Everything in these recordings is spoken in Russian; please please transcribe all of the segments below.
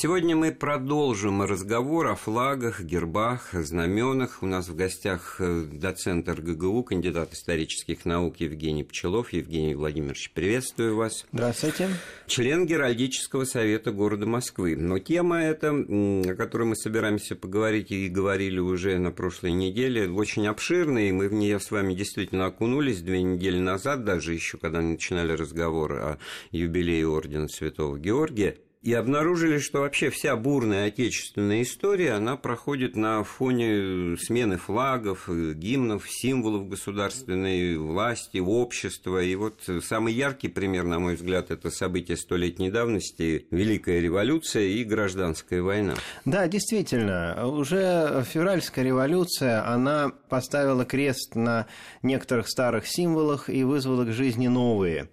Сегодня мы продолжим разговор о флагах, гербах, знаменах. У нас в гостях э, доцент РГГУ, кандидат исторических наук Евгений Пчелов. Евгений Владимирович, приветствую вас. Здравствуйте. Член Геральдического совета города Москвы. Но тема эта, о которой мы собираемся поговорить и говорили уже на прошлой неделе, очень обширная, и мы в нее с вами действительно окунулись две недели назад, даже еще когда начинали разговор о юбилее Ордена Святого Георгия и обнаружили, что вообще вся бурная отечественная история, она проходит на фоне смены флагов, гимнов, символов государственной власти, общества. И вот самый яркий пример, на мой взгляд, это событие столетней давности, Великая революция и гражданская война. Да, действительно, уже февральская революция, она поставила крест на некоторых старых символах и вызвала к жизни новые.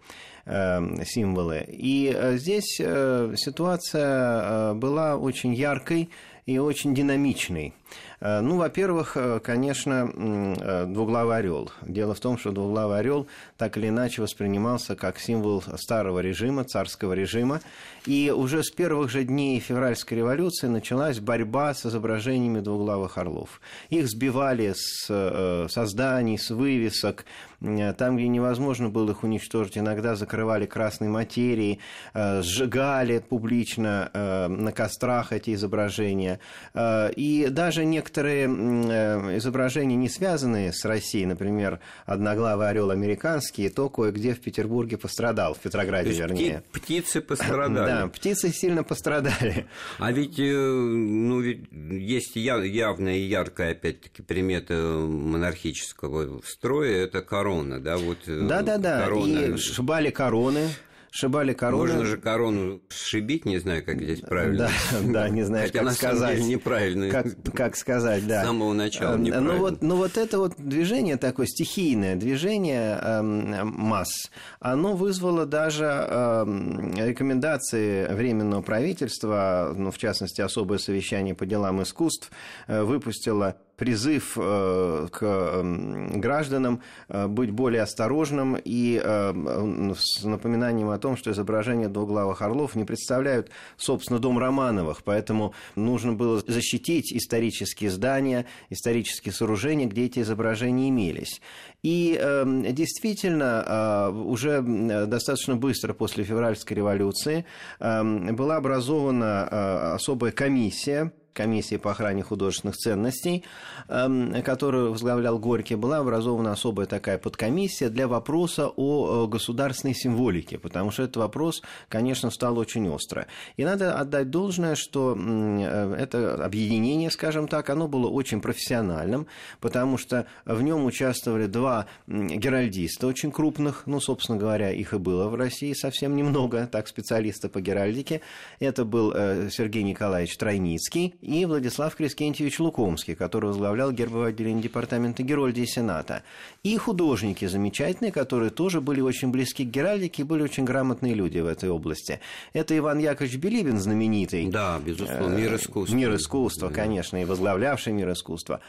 Эм, символы. И э, здесь э, ситуация э, была очень яркой и очень динамичной. Э, ну, во-первых, э, конечно, э, двуглавый орел. Дело в том, что двуглавый орел так или иначе воспринимался как символ старого режима, царского режима. И уже с первых же дней февральской революции началась борьба с изображениями двуглавых орлов. Их сбивали с созданий, с вывесок. Там, где невозможно было их уничтожить, иногда закрывали красной материей, сжигали публично на кострах эти изображения. И даже некоторые некоторые э, изображения, не связанные с Россией, например, одноглавый орел американский, то кое-где в Петербурге пострадал, в Петрограде, то вернее. Птицы пострадали. Да, птицы сильно пострадали. А ведь, э, ну, ведь есть явная и яркая, опять-таки, примета монархического строя, это корона, да, вот. Э, Да-да-да, и шибали короны Шибали корону. Можно же корону сшибить, не знаю, как здесь правильно. Да, да, не знаю, как сказать. неправильно. Как, как сказать, да. С самого начала неправильно. Ну вот, ну вот это вот движение такое стихийное, движение э, масс, оно вызвало даже э, рекомендации Временного правительства, ну, в частности, особое совещание по делам искусств, э, выпустило призыв э, к эм, гражданам э, быть более осторожным и э, с напоминанием о том, что изображения двуглавых орлов не представляют, собственно, дом Романовых, поэтому нужно было защитить исторические здания, исторические сооружения, где эти изображения имелись. И эм, действительно, уже достаточно быстро после февральской революции эм, была образована особая комиссия, комиссии по охране художественных ценностей, эм, которую возглавлял Горький, была образована особая такая подкомиссия для вопроса о государственной символике, потому что этот вопрос, конечно, стал очень остро. И надо отдать должное, что э, это объединение, скажем так, оно было очень профессиональным, потому что в нем участвовали два геральдиста очень крупных, ну, собственно говоря, их и было в России совсем немного, так, специалиста по геральдике. Это был э, Сергей Николаевич Тройницкий и Владислав Крескентьевич Лукомский, который возглавлял гербовое отделение Департамента Герольдии Сената. И художники замечательные, которые тоже были очень близки к Геральдике и были очень грамотные люди в этой области. Это Иван Яковлевич Белибин, знаменитый. Да, безусловно, мир искусства. Мир искусства, конечно, и возглавлявший мир искусства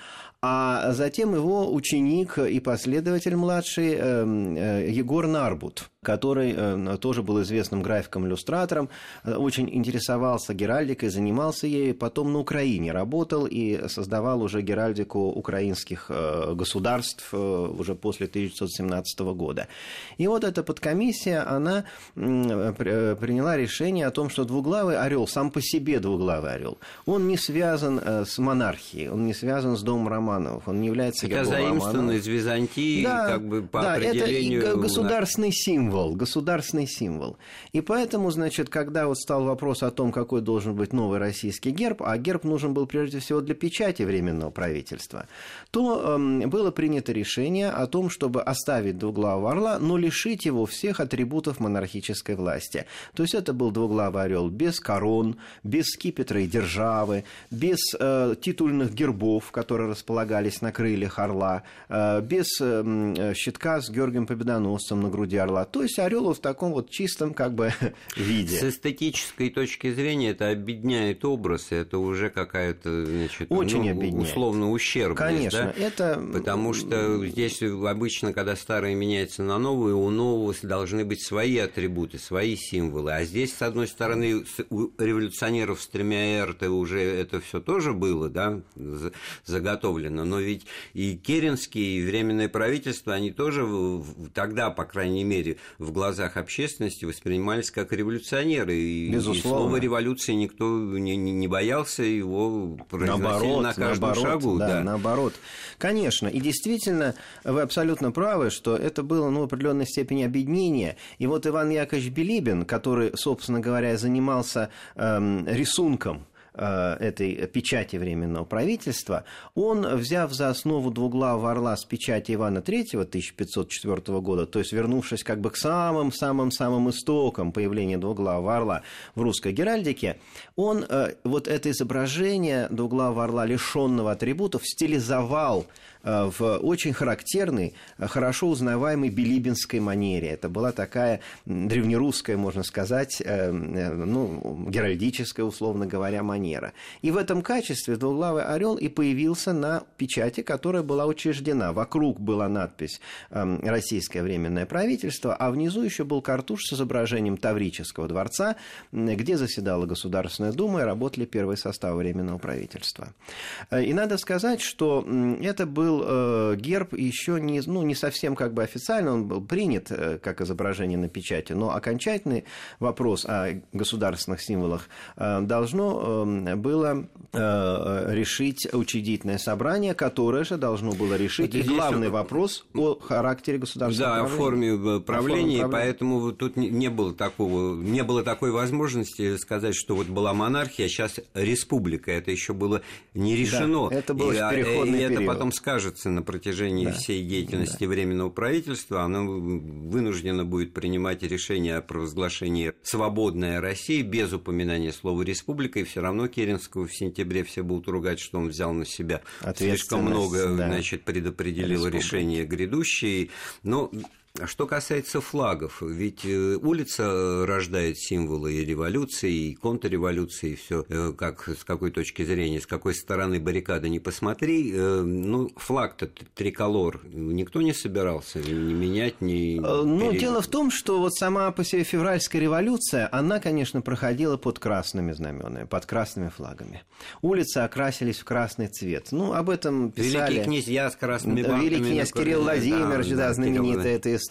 а затем его ученик и последователь младший эм, э, Егор Нарбут, который э, тоже был известным графиком-иллюстратором, э, очень интересовался геральдикой, занимался ею, потом на Украине работал и создавал уже геральдику украинских государств уже после 1917 года. И вот эта подкомиссия, она приняла решение о том, что двуглавый орел, сам по себе двуглавый орел, он не связан с монархией, он не связан с домом Романовых, Романовых, он не является Хотя заимствован из Византии, да, как бы по да, определению... это государственный символ, государственный символ. И поэтому, значит, когда вот стал вопрос о том, какой должен быть новый российский герб, а герб нужен был прежде всего для печати Временного правительства, то э, было принято решение о том, чтобы оставить двуглавого орла, но лишить его всех атрибутов монархической власти. То есть это был двуглавый орел без корон, без скипетра и державы, без э, титульных гербов, которые располагались на крыльях орла, э, без э, щитка с Георгием Победоносцем на груди орла. То есть орел вот в таком вот чистом как бы виде. С эстетической точки зрения это объединяет образ, это уже какая-то, значит, Очень ну, условно ущербность. Конечно, да? это... Потому что здесь обычно, когда старое меняется на новое, у нового должны быть свои атрибуты, свои символы. А здесь, с одной стороны, у революционеров с тремя «Р» уже это все тоже было, да, заготовлено. Но ведь и Керенский, и Временное правительство, они тоже тогда, по крайней мере, в глазах общественности воспринимались как революционеры. И, Безусловно. и слово революции никто не, не боялся, его произносили наоборот, на каждом наоборот, шагу. Да, Да, наоборот. Конечно, и действительно, вы абсолютно правы, что это было ну, в определенной степени объединение. И вот Иван Яковлевич Билибин, который, собственно говоря, занимался эм, рисунком этой печати Временного правительства, он, взяв за основу двуглавого орла с печати Ивана III 1504 года, то есть вернувшись как бы к самым-самым-самым истокам появления двуглавого орла в русской геральдике, он э, вот это изображение двуглавого орла, лишенного атрибутов, стилизовал Э, в очень характерной, э, хорошо узнаваемой билибинской манере. Это была такая древнерусская, можно сказать, э, ну, геральдическая, условно говоря, манера. И в этом качестве двуглавый орел и появился на печати, которая была учреждена. Вокруг была надпись «Российское временное правительство», а внизу еще был картуш с изображением Таврического дворца, где заседала Государственная Дума и работали первые составы Временного правительства. И надо сказать, что это был был э, герб еще не, ну, не совсем как бы официально, он был принят э, как изображение на печати, но окончательный вопрос о государственных символах э, должно э, было э, решить учредительное собрание, которое же должно было решить вот и главный вопрос о характере государственного да, о форме правления, поэтому тут не было такого, не было такой возможности сказать, что вот была монархия, а сейчас республика, это еще было не решено. Да, это было и, в переходный и период. это потом скажет скажется на протяжении да. всей деятельности да. Временного правительства, оно вынуждено будет принимать решение о провозглашении «свободная Россия» без упоминания слова «республика», и все равно Керенского в сентябре все будут ругать, что он взял на себя слишком много, да. значит, предопределил решения грядущие. Но что касается флагов, ведь э, улица рождает символы и революции, и контрреволюции, и все, э, как с какой точки зрения, с какой стороны баррикады не посмотри. Э, ну, флаг-то триколор никто не собирался ни менять, ни... Ну, перед... дело в том, что вот сама по себе февральская революция, она, конечно, проходила под красными знаменами, под красными флагами. Улицы окрасились в красный цвет. Ну, об этом писали... Великий князья с красными бантами. Великий князь Кирилл Владимирович, да, да, да знаменитая эта история.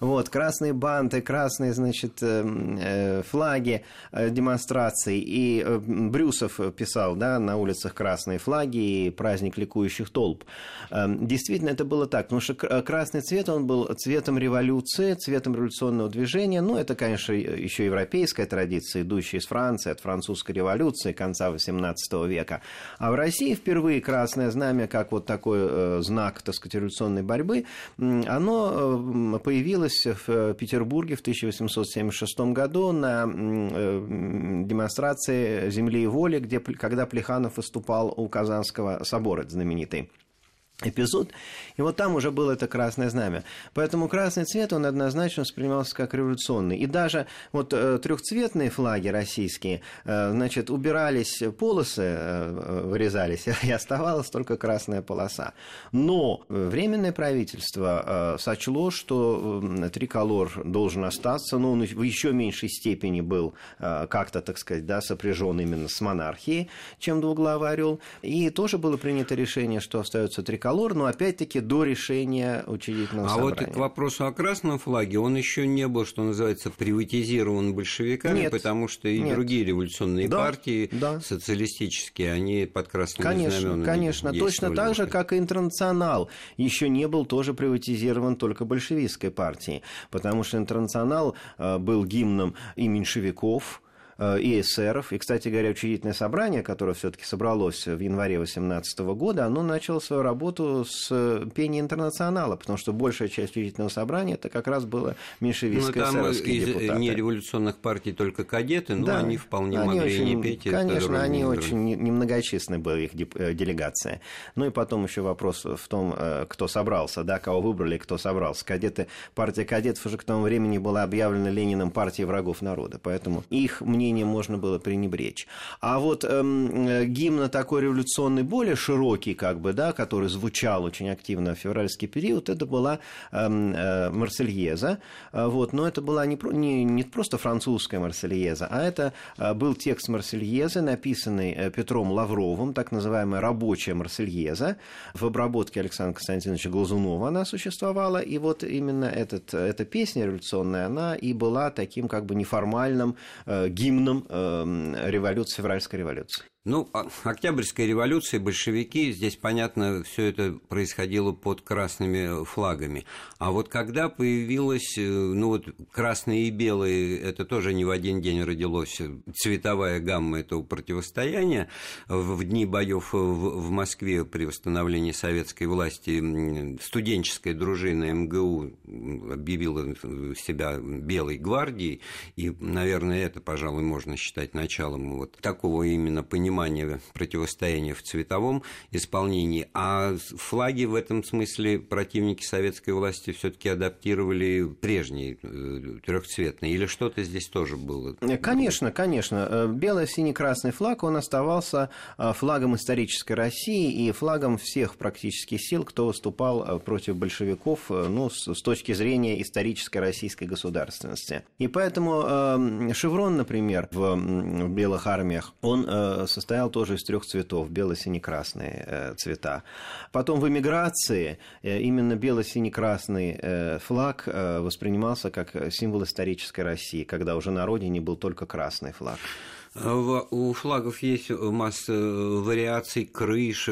Вот, красные банты, красные, значит, э, флаги э, демонстраций. И э, Брюсов писал, да, на улицах красные флаги и праздник ликующих толп. Действительно, это было так, потому что красный цвет, он был цветом революции, цветом революционного движения. Ну, это, конечно, еще европейская традиция, идущая из Франции, от французской революции конца XVIII века. А в России впервые красное знамя, как вот такой знак, так сказать, революционной борьбы, оно появилась в э, Петербурге в 1876 году на э, демонстрации «Земли и воли», где, когда Плеханов выступал у Казанского собора знаменитый эпизод, и вот там уже было это красное знамя. Поэтому красный цвет, он однозначно воспринимался как революционный. И даже вот э, трехцветные флаги российские, э, значит, убирались полосы, э, вырезались, и оставалась только красная полоса. Но Временное правительство э, сочло, что э, триколор должен остаться, но он в еще меньшей степени был э, как-то, так сказать, да, сопряжен именно с монархией, чем двуглавый орел. И тоже было принято решение, что остается триколор триколор, но опять-таки до решения учредительного а собрания. А вот к вопросу о красном флаге, он еще не был, что называется, приватизирован большевиками, нет, потому что и нет. другие революционные да, партии да. социалистические, они под красными конечно, знаменами Конечно, точно так же, как и интернационал еще не был тоже приватизирован только большевистской партией, потому что интернационал э, был гимном и меньшевиков, и эсеров. И, кстати говоря, учредительное собрание, которое все-таки собралось в январе 18 года, оно начало свою работу с пения интернационала, потому что большая часть учредительного собрания это как раз было меньшевистское ну, там из депутаты. не революционных партий только кадеты, но да, они вполне они могли очень, не петь. Конечно, они очень немногочисленны были их э, делегация. Ну и потом еще вопрос в том, э, кто собрался, да, кого выбрали, кто собрался. Кадеты, партия кадетов уже к тому времени была объявлена Лениным партией врагов народа, поэтому их мнение можно было пренебречь. А вот эм, э, гимн такой революционный, более широкий, как бы, да, который звучал очень активно в февральский период, это была эм, э, Марсельеза, вот, но это была не, не, не просто французская Марсельеза, а это э, был текст Марсельезы, написанный э, Петром Лавровым, так называемая рабочая Марсельеза. В обработке Александра Константиновича Глазунова она существовала, и вот именно этот, эта песня революционная, она и была таким как бы неформальным э, гимном э, революции, февральской революции. Ну, а, Октябрьская революция, большевики, здесь, понятно, все это происходило под красными флагами. А вот когда появилось, э, ну вот красные и белые, это тоже не в один день родилось, цветовая гамма этого противостояния. В дни боев в Москве при восстановлении советской власти студенческая дружина МГУ объявила себя белой гвардией, и, наверное, это, пожалуй, можно считать началом вот такого именно понимания понимание противостояния в цветовом исполнении, а флаги в этом смысле противники советской власти все-таки адаптировали прежние э, трехцветные, или что-то здесь тоже было? Конечно, конечно. Э, Бело-синий-красный флаг, он оставался э, флагом исторической России и флагом всех практически сил, кто выступал против большевиков ну, с точки зрения исторической российской государственности. И поэтому шеврон, например, в белых армиях, он состоит состоял тоже из трех цветов, бело-сине-красные э, цвета. Потом в эмиграции э, именно бело-сине-красный э, флаг воспринимался как символ исторической России, когда уже на родине был только красный флаг. У флагов есть масса вариаций крыш,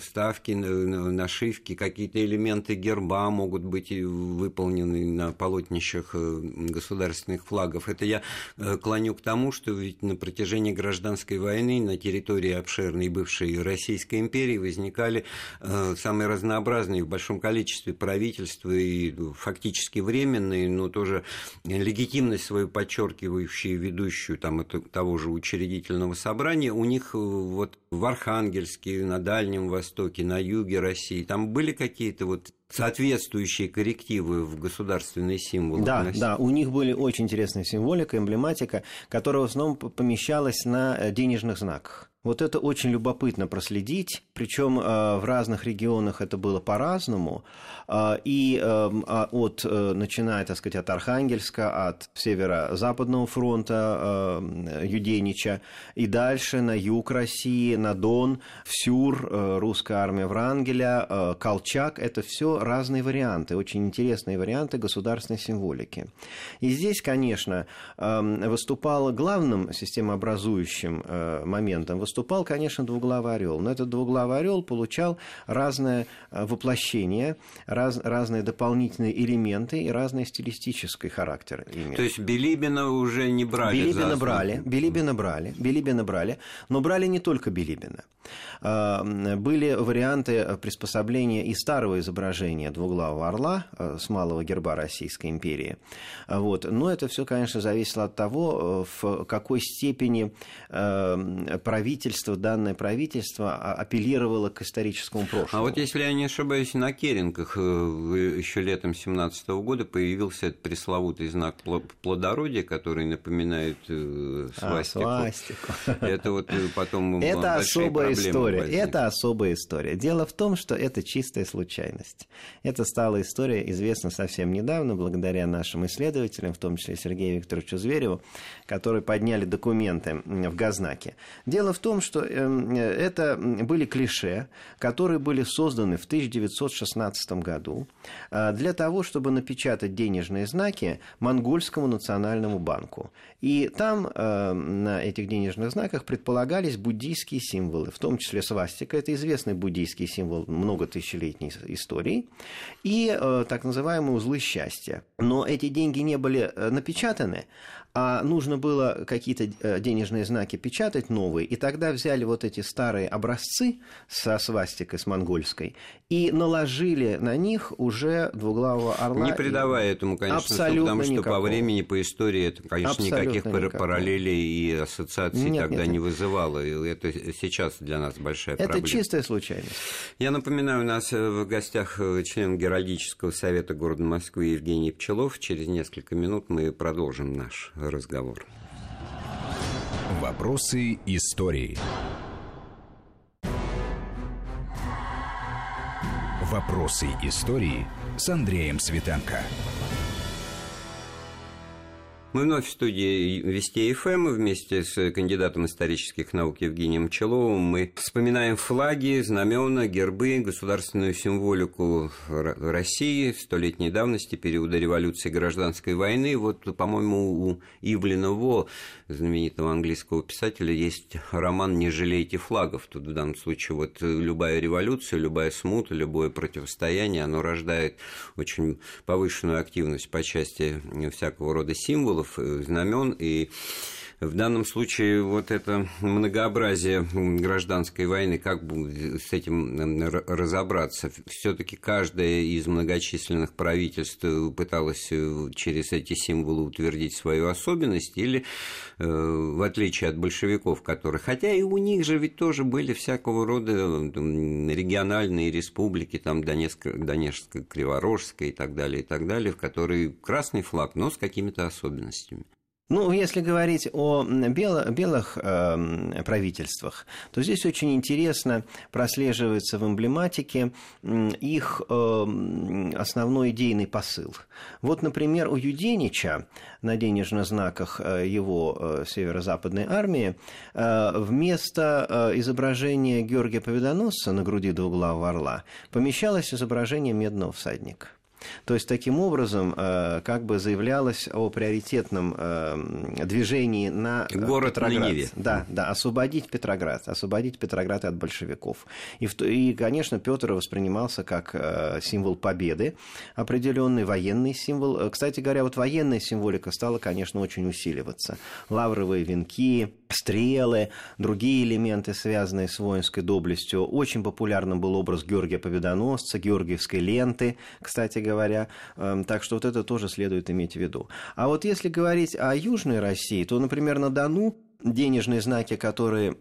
вставки, нашивки, какие-то элементы герба могут быть выполнены на полотнищах э, государственных флагов. Это я э, клоню к тому, что ведь на протяжении гражданской войны на территории обширной бывшей Российской империи возникали э, самые разнообразные в большом количестве правительства и фактически временные, но тоже легитимность свою подчеркивающие ведущую там, того же учредительного собрания, у них э, вот в Архангельске, на Дальнем Востоке, на юге России, там были какие-то вот соответствующие коррективы в государственные символы. Да, да, у них были очень интересная символика, эмблематика, которая в основном помещалась на э, денежных знаках. Вот это очень любопытно проследить, причем э, в разных регионах это было по-разному, э, и эм, а от, начиная, так сказать, от Архангельска, от северо-западного фронта Юденича, и дальше на юг России, на Дон, Всюр, русская армия Врангеля, Колчак, это все разные варианты, очень интересные варианты государственной символики. И здесь, конечно, эм, выступал главным системообразующим моментом, выступал, конечно, двуглавый орел. Но этот двуглавый орел получал разное э, воплощение, раз, разные дополнительные элементы и разный стилистический характер имел. То есть Билибина уже не брали? Билибина брали, Билибина брали, Билибина брали, но брали не только Билибина. Э, были варианты приспособления и старого изображения двуглавого орла э, с малого герба Российской империи. Вот. Но это все, конечно, зависело от того, в какой степени правительство данное правительство апеллировало к историческому прошлому. А вот если я не ошибаюсь, на Керенках э, еще летом 17 года появился этот пресловутый знак плодородия, который напоминает э, свастику. А, свастику. Это вот э, потом Это особая история. Возникли. Это особая история. Дело в том, что это чистая случайность. Это стала история известна совсем недавно, благодаря нашим исследователям, в том числе Сергею Викторовичу Звереву, которые подняли документы в Газнаке. Дело в том, что эм, это были клише, которые были созданы в 1916 году э, для того, чтобы напечатать денежные знаки Монгольскому национальному банку. И там э, на этих денежных знаках предполагались буддийские символы, в том числе свастика, это известный буддийский символ многотысячелетней истории, и э, так называемые узлы счастья. Но эти деньги не были э, напечатаны, а нужно было какие-то э, денежные знаки печатать новые, и тогда взяли вот эти старые образцы со свастикой, с монгольской, и наложили на них уже двуглавого орла. Не придавая и... этому, конечно, Абсолютно потому что никакого. по времени, по истории, это, конечно, Абсолютно никаких никакого. параллелей и ассоциаций Нет, тогда нет, не нет. вызывало. И это сейчас для нас большая Это проблема. чистая случайность. Я напоминаю, у нас э, в гостях э, член Геральдического совета города Москвы Евгений Пчелов. Через несколько минут мы продолжим наш разговор. Вопросы истории. Вопросы истории с Андреем Светенко. Мы вновь в студии Вести ФМ вместе с кандидатом исторических наук Евгением Человым. Мы вспоминаем флаги, знамена, гербы, государственную символику России столетней давности, периода революции гражданской войны. Вот, по-моему, у Ивлина Во, знаменитого английского писателя, есть роман «Не жалейте флагов». Тут в данном случае вот любая революция, любая смута, любое противостояние, оно рождает очень повышенную активность по части всякого рода символов, э, знамен. И в данном случае вот это многообразие гражданской войны, как с этим разобраться? Все-таки каждое из многочисленных правительств пыталось э, через эти символы утвердить свою особенность или э, в отличие от большевиков, которые... Хотя и у них же ведь тоже были всякого рода региональные республики, там Донецк, Донецкая, Криворожская и так далее, и так далее, в которые красный флаг, но с какими-то особенностями. Ну, если говорить о бело- белых эм, правительствах, то здесь очень интересно прослеживается в эмблематике их эм, основной идейный посыл. Вот, например, у Юденича на денежных знаках э, его э, северо-западной армии э, вместо э, изображения Георгия Победоносца на груди двуглавого орла помещалось изображение медного всадника. То есть, таким образом, э, как бы заявлялось о приоритетном э, движении на э, Город на Петроград. Неве. Да, да, освободить Петроград, освободить Петроград от большевиков. И, и конечно, Петр воспринимался как символ победы, определенный военный символ. Кстати говоря, вот военная символика стала, конечно, очень усиливаться. Лавровые венки, стрелы, другие элементы, связанные с воинской доблестью. Очень популярным был образ Георгия Победоносца, георгиевской ленты, кстати говоря. Эм, Так что вот это тоже следует иметь в виду. А вот если говорить о Южной России, то, например, на Дону денежные знаки, которые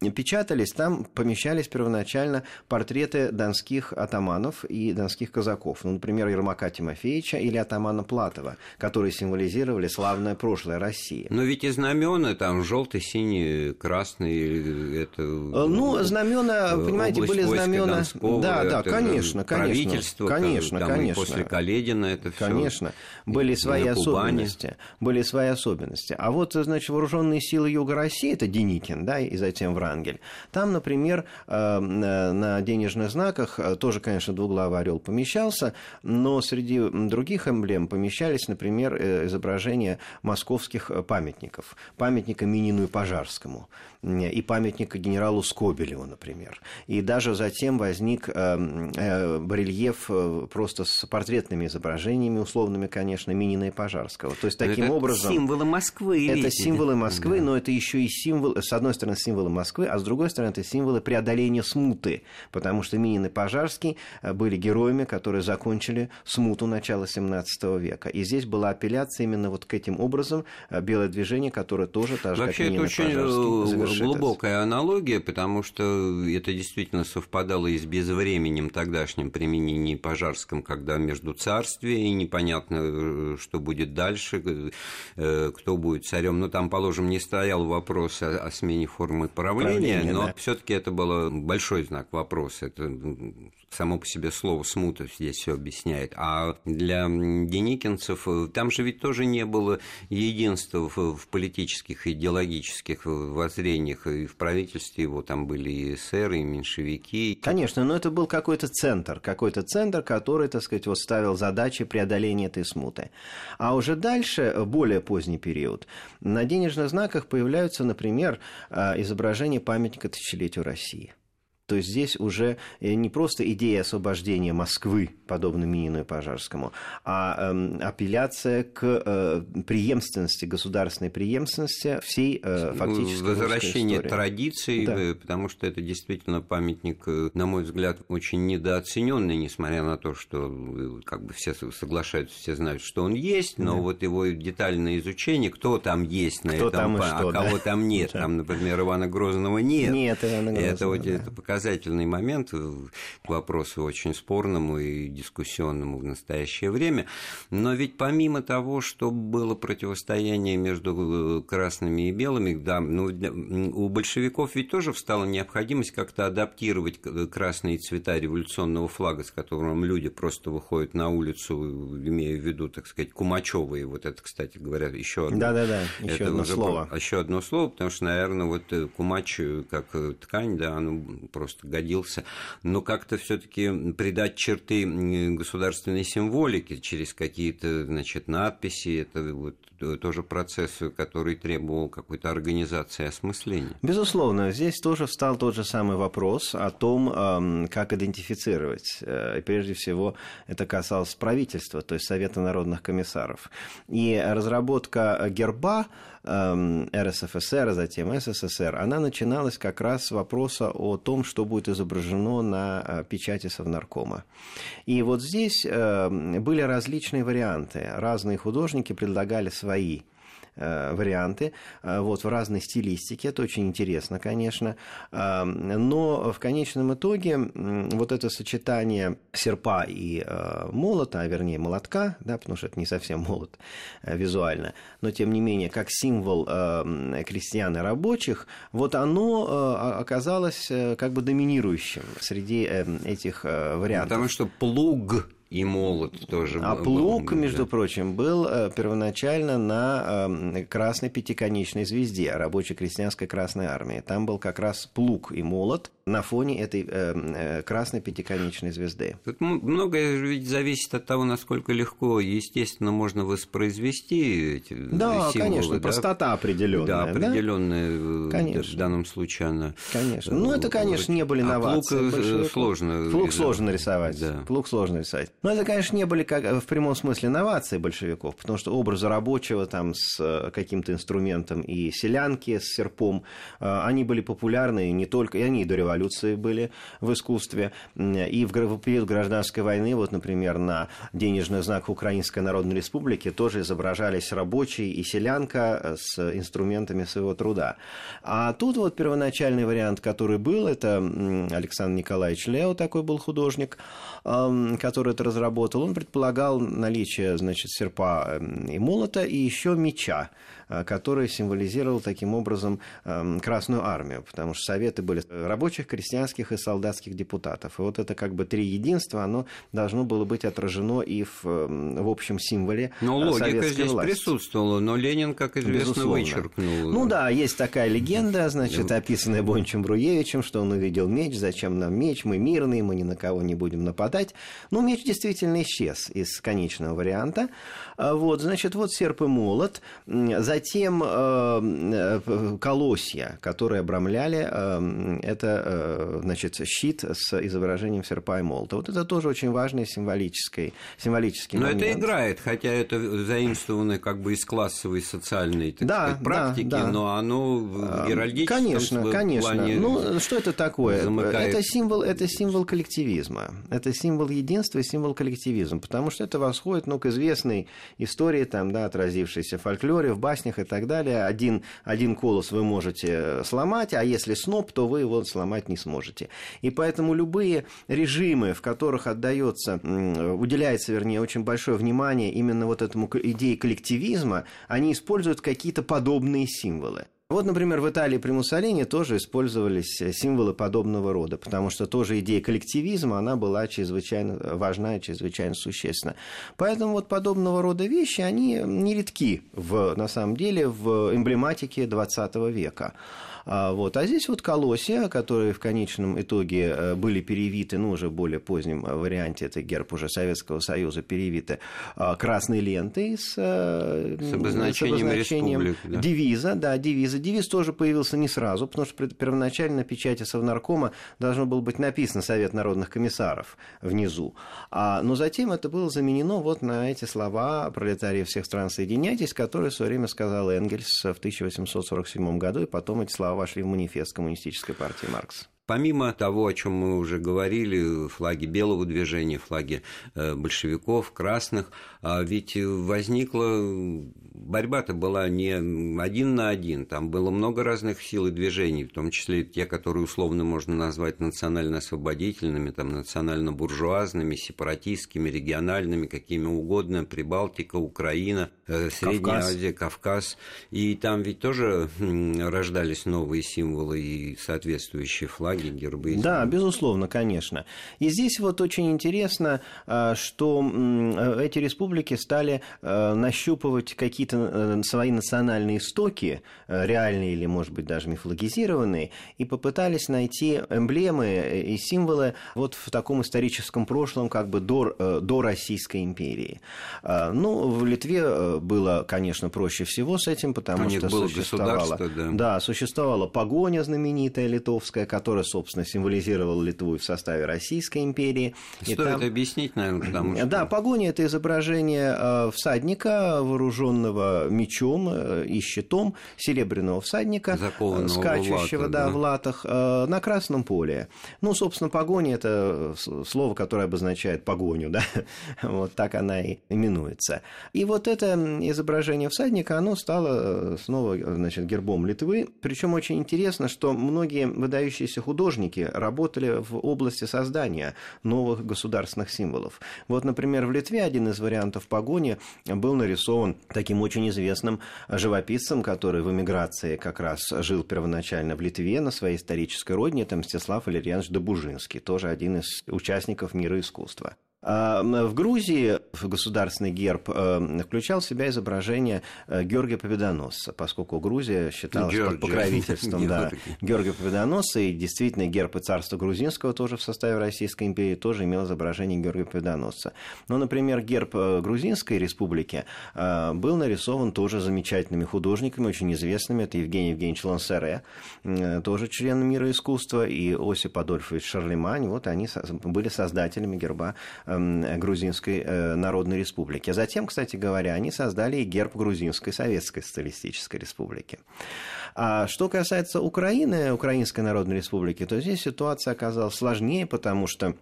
печатались, там помещались первоначально портреты донских атаманов и донских казаков. Ну, например, Ермака Тимофеевича или атамана Платова, которые символизировали славное прошлое России. Но ведь и знамена там желтый, синий, красный, это... Э, Ну, знамена, э, понимаете, были знамена. Донского, Да, да, это конечно, конечно. Правительство, конечно, там и конечно. после Каледина это все. Конечно, были свои особенности, были свои особенности. А вот, значит, вооруженные силы Юга России, это Деникин, да, и затем Врангель. Там, например, э, на денежных знаках э, тоже, конечно, двуглавый орел помещался, но среди других эмблем помещались, например, э, изображения московских памятников. Памятника Минину и Пожарскому и памятника генералу Скобелеву, например. И даже затем возник барельеф просто с портретными изображениями, условными, конечно, Минина и Пожарского. То есть, таким это образом... символы Москвы. Это видите. символы Москвы, Да. но это еще и символ, с одной стороны, символы Москвы, а с другой стороны, это символы преодоления смуты, потому что Минин и Пожарский э, были героями, которые закончили смуту начала 17 века. И здесь была апелляция именно вот к этим образом э, белое движение, которое тоже, так же, Вообще как это Минин и очень э, завершит это. глубокая аналогия, потому что это действительно совпадало и с безвременем тогдашним применением Пожарском, когда между царствия и непонятно, что будет дальше, кто будет царем. Но там, положим, не стоял вопрос о, о смене формы правления, Правления, но да. все-таки это был большой знак вопроса. Это само по себе слово «смута» здесь все объясняет. А для деникинцев э, там же ведь тоже не было единства в, политических, идеологических воззрениях. И в правительстве его там были и эсеры, и меньшевики. Конечно, но это был какой-то центр, какой-то центр, который, так сказать, вот ставил задачи преодоления этой смуты. А уже дальше, более поздний период, на денежных знаках появляются, например, э, изображения памятника тысячелетию России – то есть здесь уже э, не просто идея освобождения Москвы, подобно Минину и Пожарскому, а э, апелляция к э, преемственности, государственной преемственности всей э, фактически Возвращение традиций, да. Э, потому что это действительно памятник, э, на мой взгляд, очень недооцененный, несмотря на то, что как бы все соглашаются, все знают, что он есть, но да. вот его детальное изучение, кто там есть на кто этом, там а что, кого да? там нет, там, например, Ивана Грозного нет. Нет, Ивана Грозного, это да. это показательный момент к вопросу очень спорному и дискуссионному в настоящее время. Но ведь помимо того, что было противостояние между э, красными и белыми, да, ну, у большевиков ведь тоже встала необходимость как-то адаптировать красные цвета революционного флага, с которым люди просто выходят на улицу, имея в виду, так сказать, кумачевые. Вот это, кстати говоря, еще одно. Да-да-да, еще одно слово. Еще одно слово, потому что, наверное, вот э, кумач э, как ткань, да, оно просто годился, но как-то все-таки придать черты государственной символики через какие-то, значит, надписи, это вот тоже процесс, который требовал какой-то организации осмысления. Безусловно, здесь тоже встал тот же самый вопрос о том, как идентифицировать. Э, и прежде всего это касалось правительства, то есть Совета народных комиссаров. И разработка герба РСФСР, а затем СССР, она начиналась как раз с вопроса о том, что будет изображено на э, печати Совнаркома. И вот здесь эм, были различные варианты. Разные художники предлагали свои Э, варианты, э, вот, в разной стилистике. Это очень интересно, конечно. Э, но в конечном итоге вот это сочетание серпа и молота, а вернее молотка, да, потому что это не совсем молот визуально, но тем не менее, как символ крестьян и рабочих, вот оно оказалось как бы доминирующим среди этих вариантов. Потому что плуг и молот тоже. А был, плуг, был, между да. прочим, был э, первоначально на э, красной пятиконечной звезде рабочей крестьянской Красной Армии. Там был как раз плуг и молот на фоне этой э, красной пятиконечной звезды. Тут многое ведь зависит от того, насколько легко, естественно, можно воспроизвести эти да, символы. Конечно, да, простота определенная. Да, определенная да? конечно. в данном случае она. Конечно. Ну, это, конечно, не были новации. А плуг сложно. Плуг сложно рисовать. Да. Плуг сложно рисовать. Но это, конечно, не были как, в прямом смысле новации большевиков, потому что образы рабочего там с э, каким-то инструментом и селянки с серпом, э, они были популярны не только, и они и до революции были в искусстве, и в период гражданской войны, вот, например, на денежных знаках Украинской Народной Республики тоже изображались рабочие и селянка э, с инструментами своего труда. А тут вот первоначальный вариант, который был, это Александр Николаевич Лео, такой был художник, который это разработал, он предполагал наличие, значит, серпа эм, и молота и еще меча. Э, который символизировал таким образом эм, Красную Армию, потому что советы были рабочих, крестьянских и солдатских депутатов. И вот это как бы три единства, оно должно было быть отражено и в, эм, в общем символе Но логика здесь власти. присутствовала, но Ленин, как известно, Безусловно. вычеркнул. Ну да, есть такая легенда, значит, описанная Бончем Бруевичем, что он увидел меч, зачем нам меч, мы мирные, мы ни на кого не будем нападать. Но меч действительно исчез из конечного варианта. А вот, значит, вот серп и молот. Затем э, э, колосья, которые обрамляли э, это, значит, щит с изображением серпа и молота. Вот это тоже очень важный символический, символический Но момент. это играет, хотя это заимствовано как бы из классовой социальной так да, сказать, практики, да, да. но оно в геральдическом Конечно, конечно. Плане ну, что это такое? Замыкает... Это символ, это символ коллективизма. Это символ единства и символ коллективизма, потому что это восходит ну, к известной истории, там, да, отразившейся в фольклоре, в баснях и так далее. Один, один колос вы можете сломать, а если сноп, то вы его сломать не сможете. И поэтому любые режимы, в которых отдается, уделяется, вернее, очень большое внимание именно вот этому идее коллективизма, они используют какие-то подобные символы. Вот, например, в Италии при Муссолини тоже использовались символы подобного рода, потому что тоже идея коллективизма, она была чрезвычайно важна и чрезвычайно существенна. Поэтому вот подобного рода вещи, они нередки в, на самом деле в эмблематике 20 века. А, вот. а здесь вот колосья, которые в конечном итоге э, были перевиты, ну, уже в более позднем варианте, это герб уже Советского Союза, перевиты а, красной лентой с, э, с обозначением, с обозначением республик, да. девиза. Да, девиза. Девиз тоже появился не сразу, потому что первоначально на печати Совнаркома должно было быть написано Совет народных комиссаров внизу. А, но затем это было заменено вот на эти слова «Пролетарии всех стран, соединяйтесь», которые в свое время сказал Энгельс в 1847 году, и потом эти слова вошли в манифест Коммунистической партии Маркса. Помимо того, о чем мы уже говорили, флаги белого движения, флаги э, большевиков, красных, а ведь возникла борьба-то была не один на один, там было много разных сил и движений, в том числе те, которые условно можно назвать национально-освободительными, там, национально-буржуазными, сепаратистскими, региональными, какими угодно, Прибалтика, Украина, э, Средняя Кавказ. Азия, Кавказ. И там ведь тоже рождались новые символы и соответствующие флаги, гербы. Да, безусловно, конечно. И здесь вот очень интересно, а, что э, эти республики стали э, нащупывать какие-то какие-то э, свои национальные истоки, э, реальные или, может быть, даже мифологизированные, и попытались найти эмблемы э, и символы вот в таком историческом прошлом, как бы до, до Российской империи. Ну, в Литве было, конечно, проще всего с этим, потому что существовала, да. Да, существовала погоня знаменитая литовская, которая, собственно, символизировала Литву в составе Российской империи. Стоит и там... объяснить, наверное, потому что... Да, погоня – это изображение всадника, вооруженного мечом э, и щитом серебряного всадника, Закованного скачущего в латах, да, да. в латах э, на красном поле. Ну, собственно, погоня – это слово, которое обозначает погоню, да, вот так она и именуется. И вот это изображение всадника, оно стало э, снова, значит, гербом Литвы. Причем очень интересно, что многие выдающиеся художники работали в области создания новых государственных символов. Вот, например, в Литве один из вариантов погони был нарисован таким очень известным живописцем, который в эмиграции как раз жил первоначально в Литве на своей исторической родине, это Мстислав Валерьянович Добужинский, тоже один из участников мира искусства. А, в Грузии государственный герб э, включал в себя изображение э, Георгия Победоносца, поскольку Грузия считалась под покровительством да, Георгия Победоносца, и действительно герб и царства грузинского тоже в составе Российской империи тоже имел изображение Георгия Победоносца. Но, например, герб э, Грузинской республики был нарисован тоже замечательными художниками, очень известными. Это Евгений Евгеньевич Лансере, тоже член мира искусства, и Осип Адольфович Шарлемань. Вот они были создателями герба Эм, Грузинской э, Народной Республики. Затем, кстати говоря, они создали и герб Грузинской Советской Социалистической Республики. А что касается Украины, Украинской Народной Республики, то здесь ситуация оказалась сложнее, потому что Эм,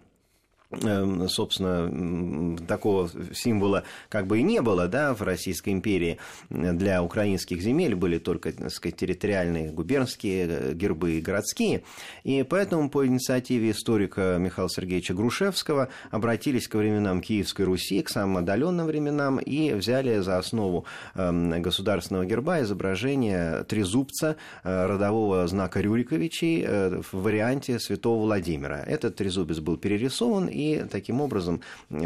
собственно, такого символа как бы и не было, да, в Российской империи. Для украинских земель были только, так сказать, территориальные губернские э, гербы и городские. И поэтому по инициативе историка Михаила Сергеевича Грушевского обратились к временам Киевской Руси, к самым отдаленным временам, и взяли за основу эм, государственного герба изображение трезубца э, родового знака Рюриковичей э, в варианте святого Владимира. Этот трезубец был перерисован и и таким образом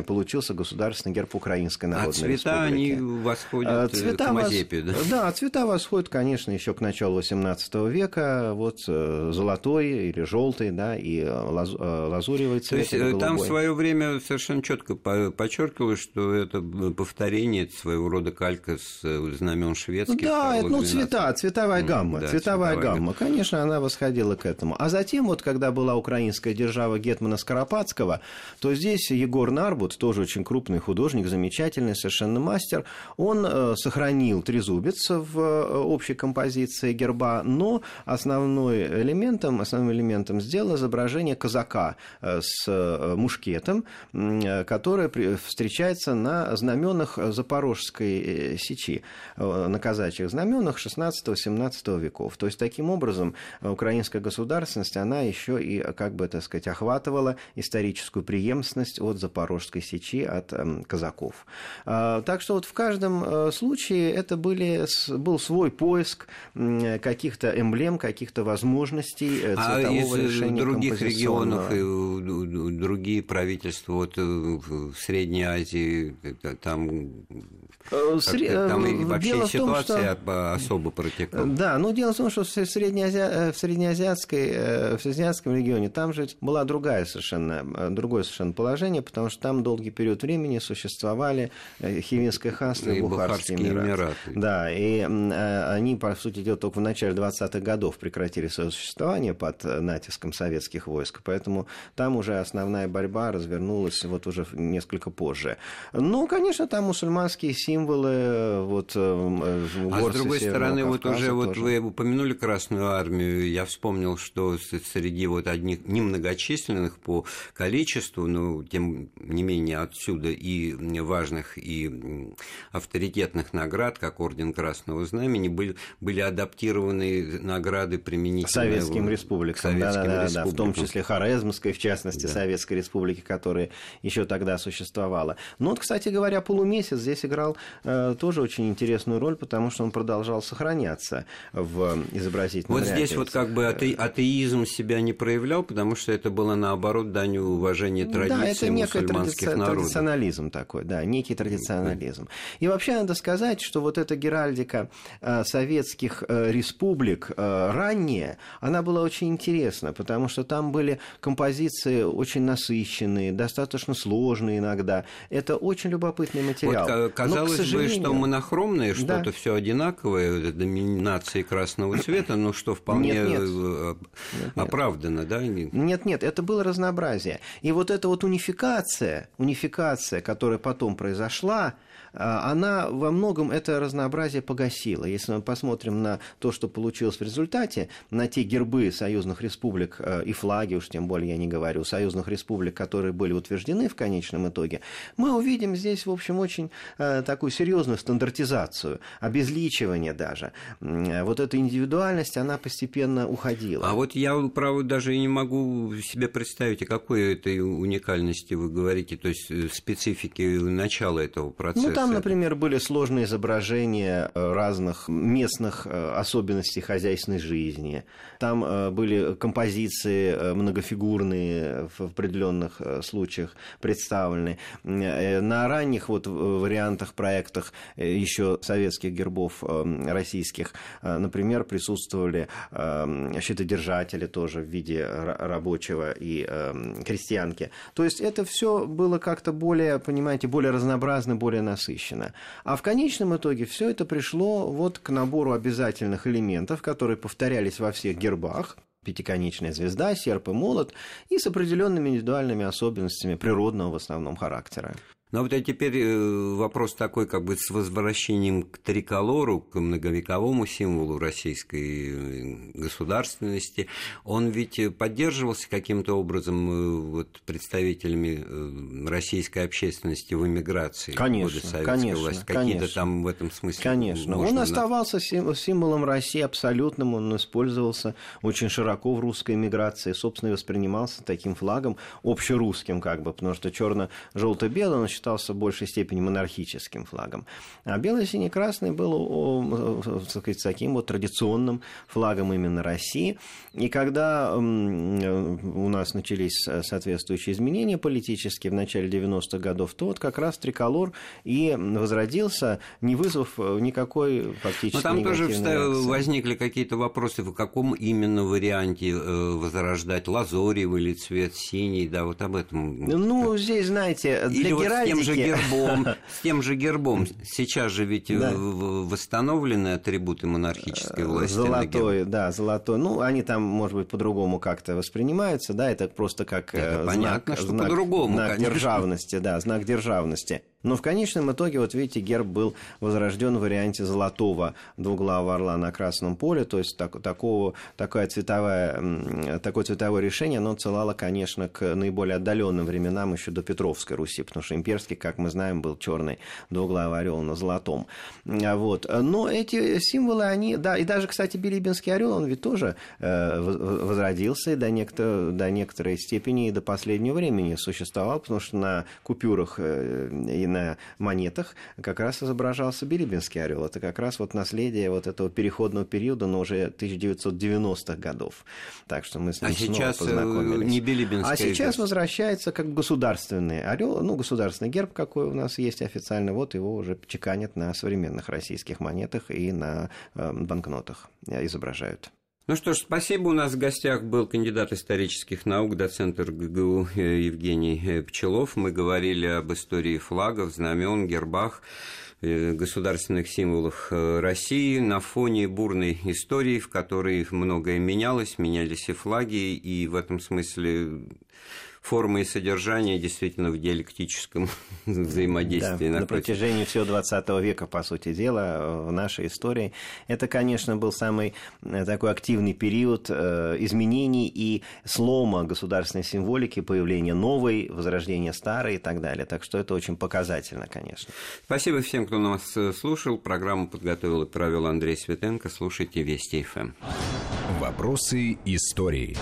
получился государственный герб Украинской а Народной а цвета Республики. они восходят цвета к Мазепе, да? Да, цвета восходят, конечно, еще к началу XVIII века, вот э, золотой или желтый, да, и э, лаз, лазуревый цвет. То есть там в свое время совершенно четко подчеркивалось, что это повторение своего рода калька с знамен шведских. Да, это, ну, цвета, цветовая гамма, да, цветовая, цветовая гамма. Конечно, она восходила к этому. А затем, вот когда была украинская держава Гетмана Скоропадского, то здесь Егор Нарбут, тоже очень крупный художник, замечательный совершенно мастер, он э, сохранил трезубец в э, общей композиции герба, но основной элементом, основным элементом сделал изображение казака э, с мушкетом, который встречается на знаменах Запорожской сечи, на казачьих знаменах 16-17 веков. То есть, таким образом, украинская государственность, она еще и, как бы, так сказать, охватывала историческую преемственность от Запорожской сечи, от казаков. Так что вот в каждом случае это были, был свой поиск каких-то эмблем, каких-то возможностей а цветового из решения других регионов и другие правительства вот в Средней Азии там Сре... там вообще дело ситуация том, что... особо протекала. Да, ну дело в том, что в, Среднеази... в, Среднеазиатской, в Среднеазиатском регионе там же была другая совершенно, другое совершенно положение, потому что там долгий период времени существовали Хивинское ханство и, и Бухарские Эмираты. Эмираты. Да, и они, по сути дела, только в начале 20-х годов прекратили свое существование под натиском советских войск, поэтому там уже основная борьба развернулась вот уже несколько позже. Ну, конечно, там мусульманские символы, вот э, А с другой стороны, вот уже вот вы упомянули Красную Армию, я вспомнил, что среди вот одних немногочисленных по количеству, но тем не менее отсюда и важных, и авторитетных наград, как Орден Красного Знамени, были, были адаптированы награды применительно Советским республикам, Советским да, да, республикам. Да, в том числе Хорезмской, в частности, да. Советской Республики, которая еще тогда существовала. Ну вот, кстати говоря, полумесяц здесь играл э, тоже очень интересную роль, потому что он продолжал сохраняться в изобразительном Вот ряде. здесь вот как бы ате, атеизм себя не проявлял, потому что это было наоборот дань уважения традициям да, это некий традици... народов. традиционализм такой, да, некий традиционализм. И вообще надо сказать, что вот эта геральдика э, советских э, республик э, ранее, она была очень интересна, потому что там были композиции очень насыщенные, достаточно сложные иногда. Это очень любопытный материал. Вот, казалось Но, сожалению... бы, что монохромное, что-то да. все одинаковое, доминации красного цвета, но что вполне нет, нет. оправдано, нет. да? Нет, нет, это было разнообразие. И вот эта вот унификация, унификация, которая потом произошла, она во многом это разнообразие погасила. Если мы посмотрим на то, что получилось в результате, на те гербы союзных республик э, и флаги, уж тем более я не говорю, союзных республик, которые были утверждены в конечном итоге, мы увидим здесь, в общем, очень э, такую серьезную стандартизацию, обезличивание даже. Вот эта индивидуальность, она постепенно уходила. А вот я, право, даже не могу себе представить, о какой этой уникальности вы говорите, то есть э, специфики начала этого процесса. Ну, там, например, были сложные изображения э, разных местных э, особенностей хозяйственной жизни. Там э, были композиции многофигурные в определенных случаях представлены. На ранних вот вариантах, проектах еще советских гербов российских, например, присутствовали щитодержатели тоже в виде рабочего и крестьянки. То есть это все было как-то более, понимаете, более разнообразно, более насыщенно насыщенно. А в конечном итоге все это пришло вот к набору обязательных элементов, которые повторялись во всех гербах, пятиконечная звезда, серп и молот, и с определенными индивидуальными особенностями природного в основном характера. Ну вот а теперь э, вопрос такой, как бы с возвращением к триколору, к многовековому символу российской э, государственности, он ведь поддерживался каким-то образом э, вот, представителями российской общественности в эмиграции конечно, в годы советской конечно, власти. Какие-то там в этом смысле. Конечно. Он оставался символом России абсолютным, он использовался очень широко в русской эмиграции, собственно, и воспринимался таким флагом общерусским, как бы, потому что черно-желто-белый он считался в большей степени монархическим флагом. А бело-синий-красный был, сказать, таким вот традиционным флагом именно России. И когда у нас начались соответствующие изменения политические в начале 90-х годов, то вот как раз триколор и возродился, не вызвав никакой фактически Но там тоже реакции. возникли какие-то вопросы, в каком именно варианте э, возрождать, лазоревый или цвет синий, да, вот об этом. Ну, здесь, знаете, для или с тем же гербом, с тем же гербом. Сейчас же ведь да. восстановлены атрибуты монархической э, власти. Золотой, да, золотой. Ну, они там, может быть, по-другому как-то воспринимаются, да, это просто как это знак, понятно, что знак, по-другому, знак державности, да, знак державности. Но в конечном итоге, вот видите, герб был возрожден в варианте золотого двуглавого орла на красном поле, то есть так, такого, такое, цветовое, такое цветовое решение, оно отсылало, конечно, к наиболее отдаленным временам еще до Петровской Руси, потому что имперский, как мы знаем, был черный двуглавый орел на золотом. А вот. Но эти символы, они, да, и даже, кстати, Билибинский орел, он ведь тоже э, возродился и до, некотор, до некоторой степени и до последнего времени существовал, потому что на купюрах э, и на монетах как раз изображался Билибинский орел. Это как раз вот наследие вот этого переходного периода, но уже 1990-х годов. Так что мы с ним а снова сейчас э, познакомились. не Билибинский А сейчас возвращается как государственный орел, ну, государственный герб, какой у нас есть официально, вот его уже чеканят на современных российских монетах и на э, банкнотах э, изображают. Ну что ж, спасибо. У нас в гостях был кандидат исторических наук, доцент ГГУ э, Евгений э, Пчелов. Мы говорили об истории флагов, знамен, гербах э, государственных символах России на фоне бурной истории, в которой многое менялось, менялись и флаги, и в этом смысле формы и содержание действительно в диалектическом взаимодействии. Да, на протяжении всего 20 века, по сути дела, в нашей истории. Это, конечно, был самый э, такой активный период э, изменений и слома государственной символики, появления новой, возрождения старой и так далее. Так что это очень показательно, конечно. Спасибо всем, кто нас э, слушал. Программу подготовил и провел Андрей Светенко. Слушайте Вести ФМ. Вопросы истории.